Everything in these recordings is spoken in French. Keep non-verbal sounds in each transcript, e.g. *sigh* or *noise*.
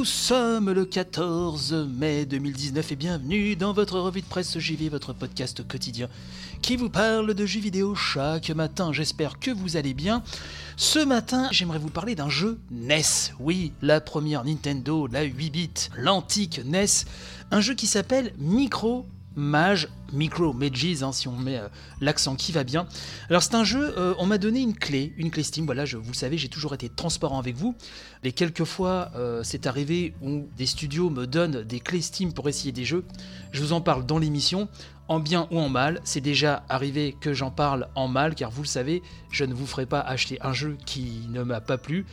Nous sommes le 14 mai 2019 et bienvenue dans votre revue de presse JV, votre podcast quotidien qui vous parle de jeux vidéo chaque matin. J'espère que vous allez bien. Ce matin, j'aimerais vous parler d'un jeu NES. Oui, la première Nintendo, la 8 bits, l'antique NES. Un jeu qui s'appelle Micro Mage, Micro Mages, hein, si on met euh, l'accent qui va bien. Alors c'est un jeu, euh, on m'a donné une clé, une clé Steam, voilà, je, vous le savez, j'ai toujours été transparent avec vous. Les quelques fois euh, c'est arrivé où des studios me donnent des clés Steam pour essayer des jeux, je vous en parle dans l'émission, en bien ou en mal. C'est déjà arrivé que j'en parle en mal, car vous le savez, je ne vous ferai pas acheter un jeu qui ne m'a pas plu.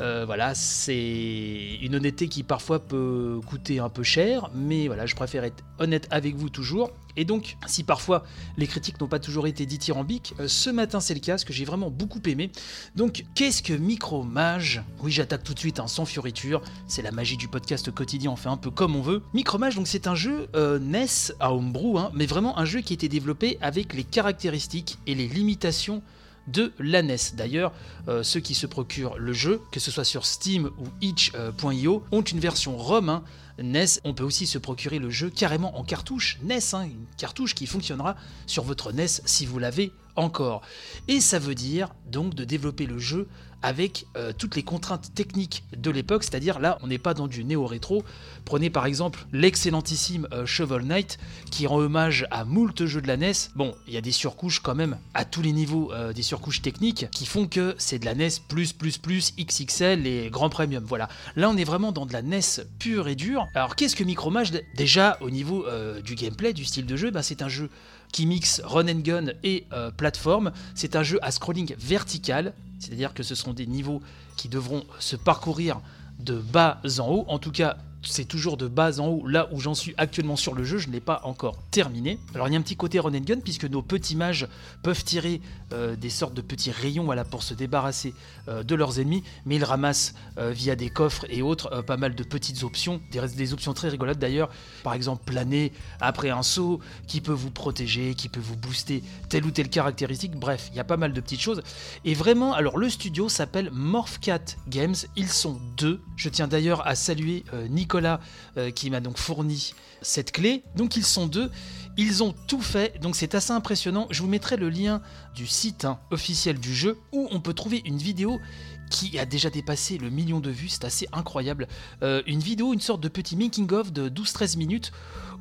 Euh, voilà, c'est une honnêteté qui parfois peut coûter un peu cher, mais voilà, je préfère être honnête avec vous toujours. Et donc, si parfois les critiques n'ont pas toujours été dithyrambiques, euh, ce matin c'est le cas, ce que j'ai vraiment beaucoup aimé. Donc, qu'est-ce que Micromage? Oui, j'attaque tout de suite hein, sans fioriture, c'est la magie du podcast quotidien, on fait un peu comme on veut. Micromage, donc c'est un jeu euh, NES à homebrew, hein, mais vraiment un jeu qui a été développé avec les caractéristiques et les limitations de la NES. D'ailleurs, euh, ceux qui se procurent le jeu, que ce soit sur Steam ou itch.io, ont une version ROM. hein, NES, on peut aussi se procurer le jeu carrément en cartouche NES, hein, une cartouche qui fonctionnera sur votre NES si vous l'avez encore. Et ça veut dire donc de développer le jeu avec euh, toutes les contraintes techniques de l'époque, c'est-à-dire là on n'est pas dans du néo-rétro. Prenez par exemple l'excellentissime euh, Shovel Knight qui rend hommage à moult jeux de la NES. Bon, il y a des surcouches quand même à tous les niveaux, euh, des surcouches techniques qui font que c'est de la NES plus plus plus XXL et grand premium. Voilà. Là on est vraiment dans de la NES pure et dure. Alors qu'est-ce que Micromage Déjà au niveau du gameplay, du style de jeu, bah, c'est un jeu qui mixe run and gun et euh, plateforme. C'est un jeu à scrolling vertical, c'est-à-dire que ce sont des niveaux qui devront se parcourir de bas en haut. En tout cas, c'est toujours de bas en haut, là où j'en suis actuellement sur le jeu, je ne l'ai pas encore terminé. Alors il y a un petit côté run and gun, puisque nos petits mages peuvent tirer euh, des sortes de petits rayons pour se débarrasser euh, de leurs ennemis, mais ils ramassent euh, via des coffres et autres pas mal de petites options, des, options très rigolotes d'ailleurs, par exemple planer après un saut, qui peut vous protéger, qui peut vous booster telle ou telle caractéristique, bref, il y a pas mal de petites choses. Et vraiment, alors le studio s'appelle Morphcat Games, ils sont deux. Je tiens d'ailleurs à saluer euh, Euh, qui m'a donc fourni cette clé. Donc ils sont deux, ils ont tout fait, donc c'est assez impressionnant. Je vous mettrai le lien du site hein, officiel du jeu où on peut trouver une vidéo qui a déjà dépassé le million de vues, c'est assez incroyable. Euh, une vidéo, une sorte de petit making-of de 12-13 minutes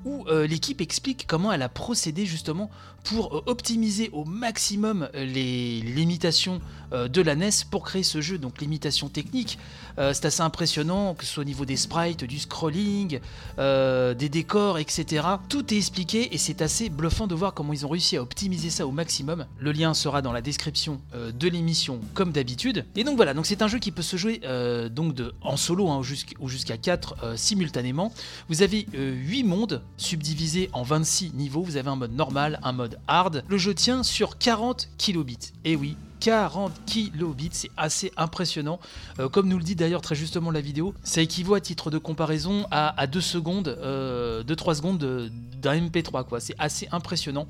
où euh, l'équipe explique comment elle a procédé justement pour euh, optimiser au maximum les limitations de la NES pour créer ce jeu. Donc limitations techniques, c'est assez impressionnant, que ce soit au niveau des sprites, du scrolling, des décors, etc. Tout est expliqué et c'est assez bluffant de voir comment ils ont réussi à optimiser ça au maximum. Le lien sera dans la description de l'émission comme d'habitude. Et donc voilà, donc c'est un jeu qui peut se jouer euh, donc en solo hein, ou jusqu'- ou jusqu'à 4 simultanément. Vous avez 8 mondes subdivisés en 26 niveaux. Vous avez un mode normal, un mode hard. Le jeu tient sur 40 kilobits. Et oui, 40 kilobits, c'est assez impressionnant. Euh, comme nous le dit d'ailleurs très justement la vidéo, ça équivaut à titre de comparaison à, à 2 secondes, 2-3 secondes de- d'un MP3, quoi. C'est assez impressionnant.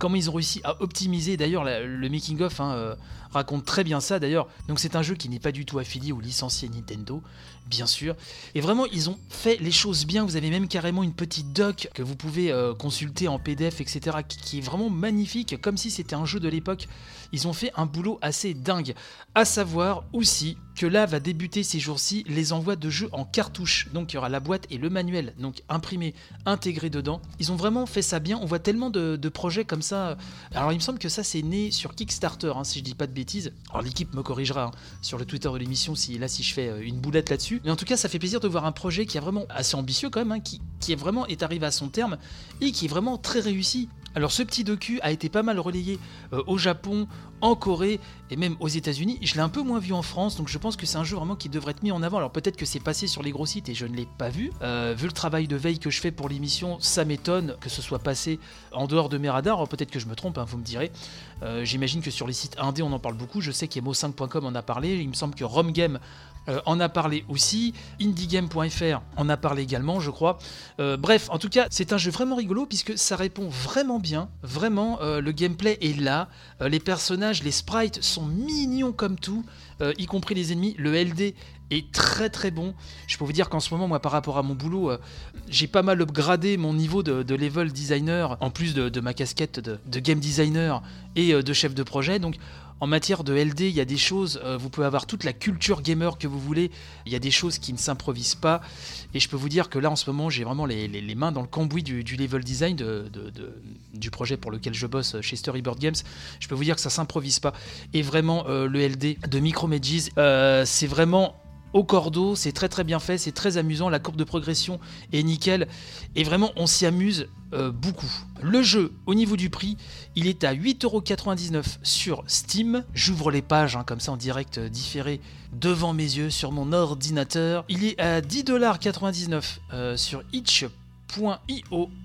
Comment ils ont réussi à optimiser, d'ailleurs le making-of hein, euh, raconte très bien ça d'ailleurs. Donc c'est un jeu qui n'est pas du tout affilié au licencié Nintendo, bien sûr. Et vraiment, ils ont fait les choses bien. Vous avez même carrément une petite doc que vous pouvez euh, consulter en PDF, etc., qui est vraiment magnifique, comme si c'était un jeu de l'époque. Ils ont fait un boulot assez dingue. À savoir aussi que là va débuter ces jours-ci les envois de jeux en cartouche. Donc il y aura la boîte et le manuel, donc imprimé, intégré dedans. Ils ont vraiment fait ça bien. On voit tellement de, projets comme ça. Alors il me semble que ça c'est né sur Kickstarter, hein, si je dis pas de bêtises. Alors l'équipe me corrigera hein, sur le Twitter de l'émission si là si je fais euh, une boulette là-dessus. Mais en tout cas ça fait plaisir de voir un projet qui est vraiment assez ambitieux quand même, hein, qui, qui est vraiment est arrivé à son terme et qui est vraiment très réussi. Alors ce petit docu a été pas mal relayé euh, au Japon, en Corée et même aux États-Unis. Je l'ai un peu moins vu en France, donc je pense que c'est un jeu vraiment qui devrait être mis en avant. Alors peut-être que c'est passé sur les gros sites et je ne l'ai pas vu. Euh, vu le travail de veille que je fais pour l'émission, ça m'étonne que ce soit passé en dehors de mes radars. Peut-être que je me trompe, hein, vous me direz. Euh, J'imagine que sur les sites indés on en parle beaucoup. Je sais qu'emo5.com en a parlé. Il me semble que Romgame euh, en a parlé aussi, indiegame.fr en a parlé également, je crois. Euh, bref, en tout cas, c'est un jeu vraiment rigolo puisque ça répond vraiment bien. Vraiment, le gameplay est là. Les personnages, les sprites sont mignons comme tout, y compris les ennemis. Le LD est très très bon. Je peux vous dire qu'en ce moment, moi, par rapport à mon boulot, euh, j'ai pas mal upgradé mon niveau de, level designer, en plus de, ma casquette de, game designer et euh, de chef de projet. Donc, en matière de LD, il y a des choses, euh, vous pouvez avoir toute la culture gamer que vous voulez, il y a des choses qui ne s'improvisent pas, et je peux vous dire que là en ce moment j'ai vraiment les, les- mains dans le cambouis du, level design de, de- du projet pour lequel je bosse chez Storyboard Games, je peux vous dire que ça s'improvise pas, et vraiment le LD de Micromages, c'est vraiment au cordeau, c'est très très bien fait, c'est très amusant, la courbe de progression est nickel, et vraiment on s'y amuse euh, beaucoup. Le jeu, au niveau du prix, il est à 8,99€ sur Steam. J'ouvre les pages hein, comme ça en direct euh, différé devant mes yeux sur mon ordinateur. Il est à 10,99$ euh, sur itch.io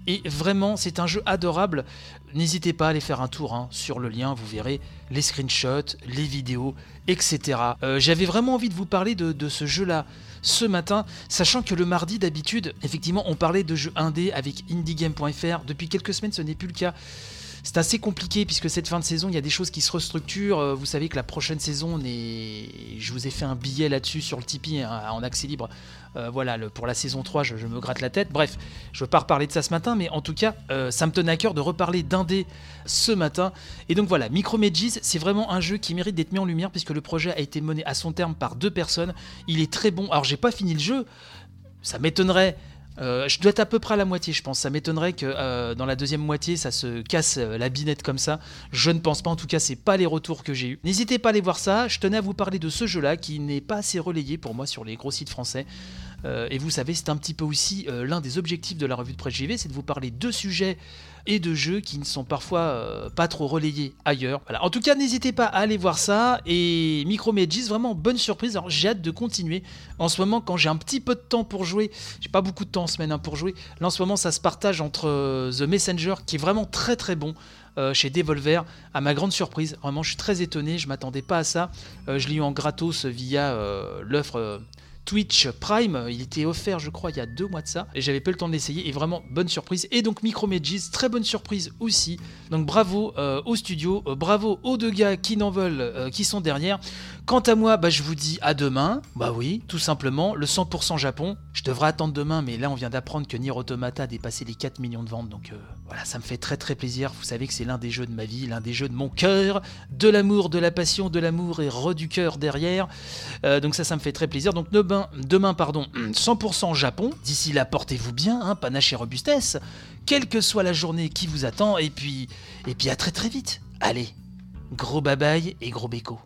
et vraiment c'est un jeu adorable. N'hésitez pas à aller faire un tour hein, sur le lien, vous verrez les screenshots, les vidéos, etc. Euh, J'avais vraiment envie de vous parler de, de ce jeu-là ce matin, sachant que le mardi d'habitude, effectivement, on parlait de jeux indés avec indiegame.fr. Depuis quelques semaines, ce n'est plus le cas. C'est assez compliqué puisque cette fin de saison, il y a des choses qui se restructurent. Euh, Vous savez que la prochaine saison, on je vous ai fait un billet là-dessus sur le Tipeee hein, en accès libre. Euh, voilà, pour la saison 3, je, me gratte la tête. Bref, je ne veux pas reparler de ça ce matin, mais en tout cas, euh, ça me tenait à cœur de reparler d'Indé ce matin. Et donc voilà, Micromages, c'est vraiment un jeu qui mérite d'être mis en lumière puisque le projet a été mené à son terme par deux personnes. Il est très bon. Alors, j'ai pas fini le jeu, ça m'étonnerait. Euh, je dois être à peu près à la moitié, je pense. Ça m'étonnerait que euh, dans la deuxième moitié, ça se casse euh, la binette comme ça. Je ne pense pas. En tout cas, c'est pas les retours que j'ai eu. N'hésitez pas à aller voir ça. Je tenais à vous parler de ce jeu-là qui n'est pas assez relayé pour moi sur les gros sites français. Euh, et vous savez, c'est un petit peu aussi euh, l'un des objectifs de la revue de presse JV, c'est de vous parler de sujets et de jeux qui ne sont parfois euh, pas trop relayés ailleurs. Voilà. En tout cas, n'hésitez pas à aller voir ça. Et Micromages, vraiment bonne surprise. Alors j'ai hâte de continuer. En ce moment, quand j'ai un petit peu de temps pour jouer, j'ai pas beaucoup de temps en semaine hein, pour jouer. Là en ce moment, ça se partage entre The Messenger, qui est vraiment très très bon. chez Devolver, à ma grande surprise, vraiment je suis très étonné, je m'attendais pas à ça. Je l'ai eu en gratos via l'offre Twitch Prime, il était offert je crois il y a deux mois de ça, et j'avais pas le temps de l'essayer, et vraiment bonne surprise. Et donc Micromages, très bonne surprise aussi. Donc bravo euh, au studio, euh, bravo aux deux gars qui n'en veulent, euh, qui sont derrière. Quant à moi, bah, je vous dis à demain. Bah oui, tout simplement, le 100% Japon. Je devrais attendre demain, mais là on vient d'apprendre que Nier Automata a dépassé les 4 millions de ventes, donc euh, voilà, ça me fait très très plaisir. Vous savez que c'est l'un des jeux de ma vie, l'un des jeux de mon cœur, de l'amour, de la passion, de l'amour et re du cœur derrière. Euh, donc ça, ça me fait très plaisir. Donc demain, demain pardon, *clears throat* 100% Japon. D'ici là, portez-vous bien, hein, panache et robustesse, quelle que soit la journée qui vous attend. Et puis, et puis à très très vite. Allez, gros bye et gros béco.